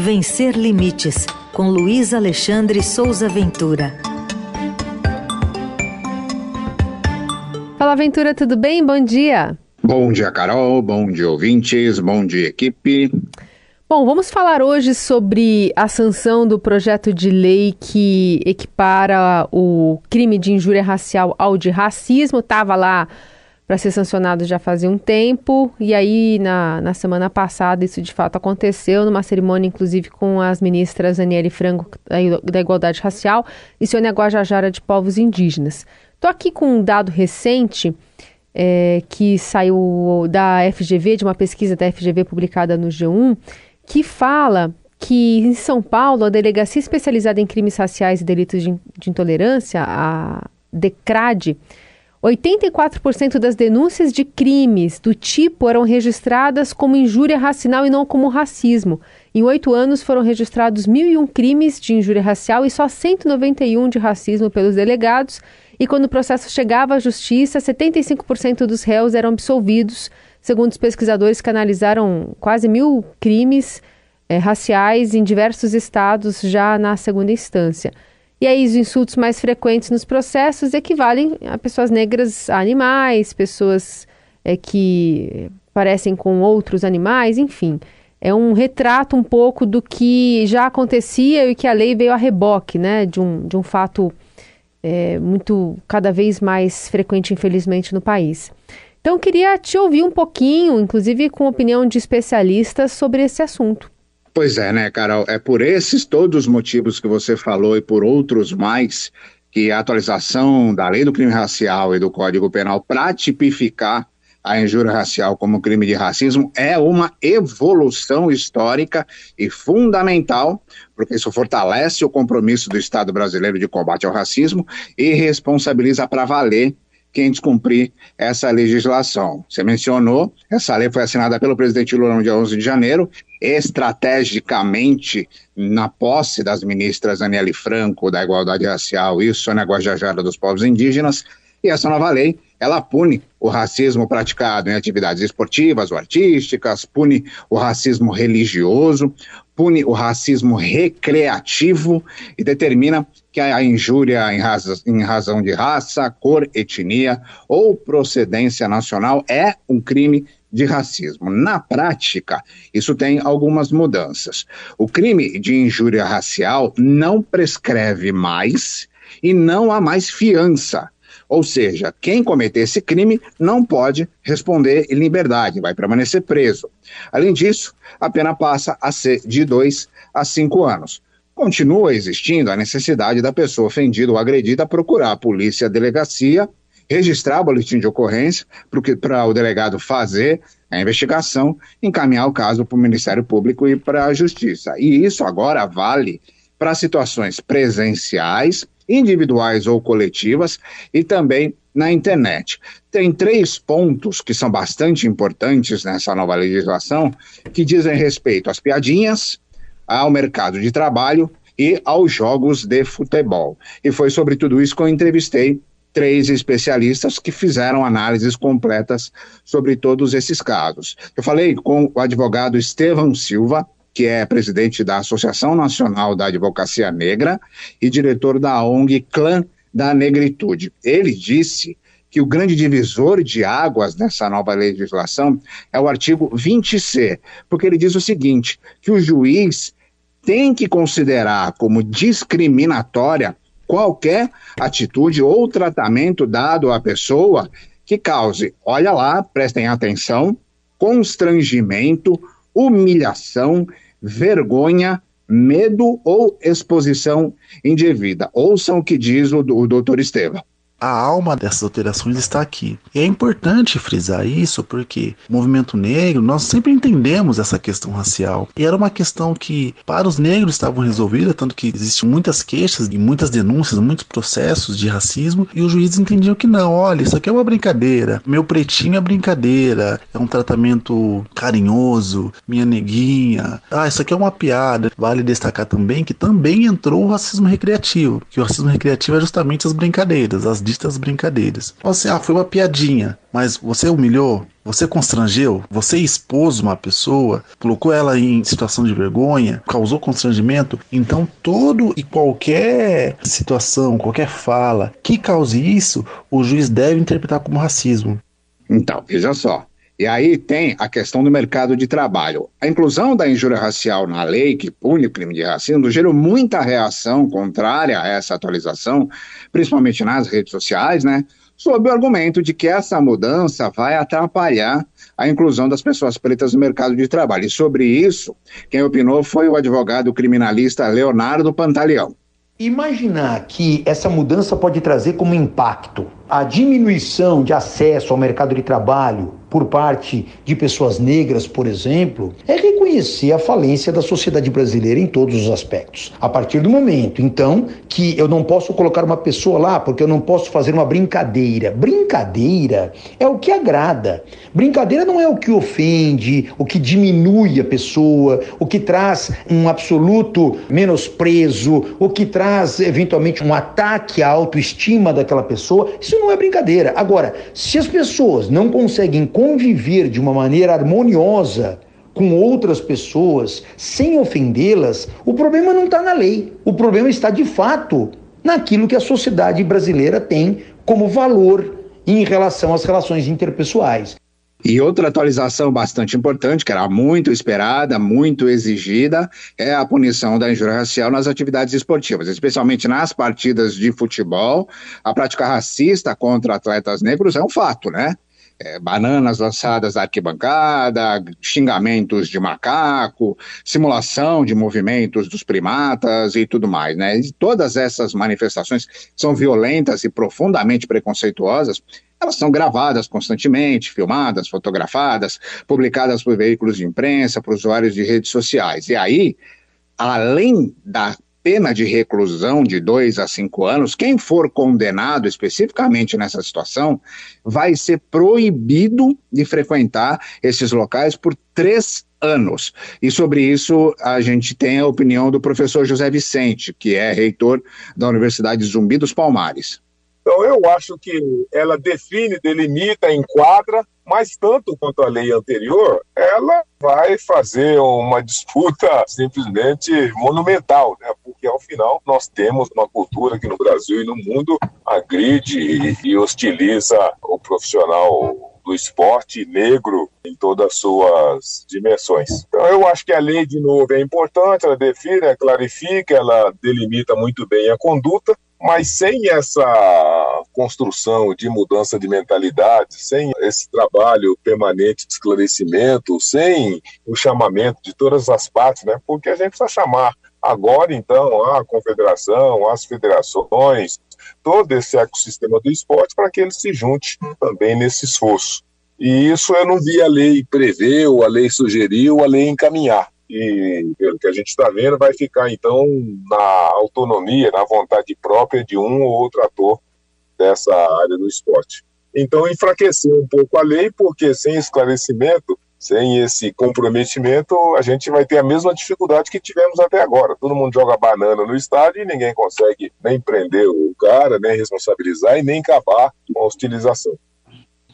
Vencer Limites, com Luiz Alexandre Souza Ventura. Fala Ventura, tudo bem? Bom dia. Bom dia, Carol. Bom dia, ouvintes. Bom dia, equipe. Bom, vamos falar hoje sobre a sanção do projeto de lei que equipara o crime de injúria racial ao de racismo. Estava lá para ser sancionado já fazia um tempo, e aí na, na semana passada isso de fato aconteceu, numa cerimônia inclusive com as ministras Aniele Franco da Igualdade Racial e Sônia Guajajara de Povos Indígenas. Estou aqui com um dado recente é, que saiu da FGV, de uma pesquisa da FGV publicada no G1, que fala que em São Paulo a Delegacia Especializada em Crimes Raciais e Delitos de, de Intolerância, a DECRAD, 84% das denúncias de crimes do tipo eram registradas como injúria racial e não como racismo. Em oito anos foram registrados 1.001 crimes de injúria racial e só 191 de racismo pelos delegados. E quando o processo chegava à justiça, 75% dos réus eram absolvidos, segundo os pesquisadores que analisaram quase mil crimes é, raciais em diversos estados já na segunda instância. E aí os insultos mais frequentes nos processos equivalem a pessoas negras a animais, pessoas é, que parecem com outros animais, enfim. É um retrato um pouco do que já acontecia e que a lei veio a reboque, né? De um, de um fato é, muito, cada vez mais frequente, infelizmente, no país. Então, queria te ouvir um pouquinho, inclusive com opinião de especialistas, sobre esse assunto. Pois é, né, Carol? É por esses todos os motivos que você falou e por outros mais que a atualização da lei do crime racial e do Código Penal para tipificar a injúria racial como crime de racismo é uma evolução histórica e fundamental, porque isso fortalece o compromisso do Estado brasileiro de combate ao racismo e responsabiliza para valer quem descumprir essa legislação. Você mencionou, essa lei foi assinada pelo presidente Lula no dia 11 de janeiro, estrategicamente na posse das ministras Aniele Franco, da Igualdade Racial, e Sônia Guajajara, dos povos indígenas, e essa nova lei, ela pune o racismo praticado em atividades esportivas ou artísticas, pune o racismo religioso, pune o racismo recreativo e determina que a injúria em, em razão de raça, cor, etnia ou procedência nacional é um crime de racismo. Na prática, isso tem algumas mudanças. O crime de injúria racial não prescreve mais e não há mais fiança. Ou seja, quem cometer esse crime não pode responder em liberdade, vai permanecer preso. Além disso, a pena passa a ser de dois a cinco anos continua existindo a necessidade da pessoa ofendida ou agredida procurar a polícia, a delegacia, registrar o boletim de ocorrência para o delegado fazer a investigação, encaminhar o caso para o Ministério Público e para a Justiça. E isso agora vale para situações presenciais, individuais ou coletivas e também na internet. Tem três pontos que são bastante importantes nessa nova legislação que dizem respeito às piadinhas, ao mercado de trabalho e aos jogos de futebol. E foi sobre tudo isso que eu entrevistei três especialistas que fizeram análises completas sobre todos esses casos. Eu falei com o advogado Estevão Silva, que é presidente da Associação Nacional da Advocacia Negra e diretor da ONG Clã da Negritude. Ele disse que o grande divisor de águas nessa nova legislação é o artigo 20C, porque ele diz o seguinte: que o juiz tem que considerar como discriminatória qualquer atitude ou tratamento dado à pessoa que cause, olha lá, prestem atenção, constrangimento, humilhação, vergonha, medo ou exposição indevida. Ouçam o que diz o, o doutor Estevam a alma dessas alterações está aqui. E é importante frisar isso porque o movimento negro, nós sempre entendemos essa questão racial. E era uma questão que para os negros estavam resolvida, tanto que existem muitas queixas e muitas denúncias, muitos processos de racismo, e os juízes entendiam que não, olha, isso aqui é uma brincadeira, meu pretinho é brincadeira, é um tratamento carinhoso, minha neguinha, ah, isso aqui é uma piada. Vale destacar também que também entrou o racismo recreativo, que o racismo recreativo é justamente as brincadeiras, as ditas brincadeiras. Você, ah, foi uma piadinha, mas você humilhou, você constrangeu, você expôs uma pessoa, colocou ela em situação de vergonha, causou constrangimento. Então, todo e qualquer situação, qualquer fala que cause isso, o juiz deve interpretar como racismo. Então, veja só. E aí tem a questão do mercado de trabalho. A inclusão da injúria racial na lei que pune o crime de racismo gerou muita reação contrária a essa atualização, principalmente nas redes sociais, né? Sob o argumento de que essa mudança vai atrapalhar a inclusão das pessoas pretas no mercado de trabalho. E sobre isso, quem opinou foi o advogado criminalista Leonardo Pantaleão. Imaginar que essa mudança pode trazer como impacto a diminuição de acesso ao mercado de trabalho por parte de pessoas negras, por exemplo, é reconhecer a falência da sociedade brasileira em todos os aspectos. A partir do momento, então, que eu não posso colocar uma pessoa lá porque eu não posso fazer uma brincadeira. Brincadeira é o que agrada. Brincadeira não é o que ofende, o que diminui a pessoa, o que traz um absoluto menosprezo, o que traz eventualmente um ataque à autoestima daquela pessoa. Isso não é brincadeira. Agora, se as pessoas não conseguem conviver de uma maneira harmoniosa com outras pessoas, sem ofendê-las, o problema não está na lei. O problema está de fato naquilo que a sociedade brasileira tem como valor em relação às relações interpessoais. E outra atualização bastante importante, que era muito esperada, muito exigida, é a punição da injúria racial nas atividades esportivas, especialmente nas partidas de futebol. A prática racista contra atletas negros é um fato, né? É, bananas lançadas da arquibancada, xingamentos de macaco, simulação de movimentos dos primatas e tudo mais, né? E todas essas manifestações são violentas e profundamente preconceituosas elas são gravadas constantemente, filmadas, fotografadas, publicadas por veículos de imprensa, por usuários de redes sociais. E aí, além da pena de reclusão de dois a cinco anos, quem for condenado especificamente nessa situação vai ser proibido de frequentar esses locais por três anos. E sobre isso a gente tem a opinião do professor José Vicente, que é reitor da Universidade Zumbi dos Palmares. Então, eu acho que ela define, delimita, enquadra, mas tanto quanto a lei anterior, ela vai fazer uma disputa simplesmente monumental, né? Porque ao final nós temos uma cultura que no Brasil e no mundo agride e hostiliza o profissional do esporte negro em todas as suas dimensões. Então, eu acho que a lei, de novo, é importante, ela define, ela clarifica, ela delimita muito bem a conduta, mas sem essa construção de mudança de mentalidade, sem esse trabalho permanente de esclarecimento, sem o chamamento de todas as partes, né? Porque a gente precisa chamar agora, então, a confederação, as federações, todo esse ecossistema do esporte para que ele se junte também nesse esforço. E isso eu não vi a lei prever, ou a lei sugerir, ou a lei encaminhar e pelo que a gente está vendo, vai ficar então na autonomia, na vontade própria de um ou outro ator dessa área do esporte. Então, enfraqueceu um pouco a lei, porque sem esclarecimento, sem esse comprometimento, a gente vai ter a mesma dificuldade que tivemos até agora. Todo mundo joga banana no estádio e ninguém consegue nem prender o cara, nem responsabilizar e nem acabar com a hostilização.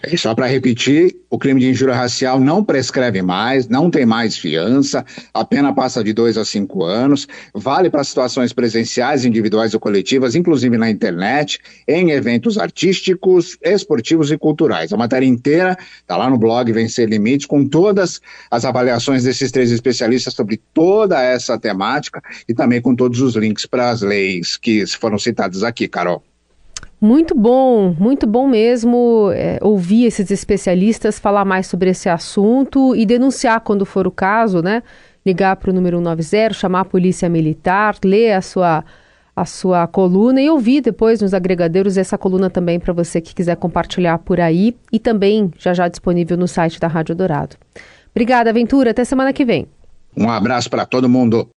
E só para repetir, o crime de injúria racial não prescreve mais, não tem mais fiança, a pena passa de dois a cinco anos, vale para situações presenciais, individuais ou coletivas, inclusive na internet, em eventos artísticos, esportivos e culturais. A matéria inteira está lá no blog Vencer Limites, com todas as avaliações desses três especialistas sobre toda essa temática e também com todos os links para as leis que foram citadas aqui, Carol. Muito bom, muito bom mesmo é, ouvir esses especialistas falar mais sobre esse assunto e denunciar quando for o caso, né? Ligar para o número 190, chamar a polícia militar, ler a sua, a sua coluna e ouvir depois nos agregadeiros essa coluna também para você que quiser compartilhar por aí e também já já disponível no site da Rádio Dourado. Obrigada, Aventura. Até semana que vem. Um abraço para todo mundo.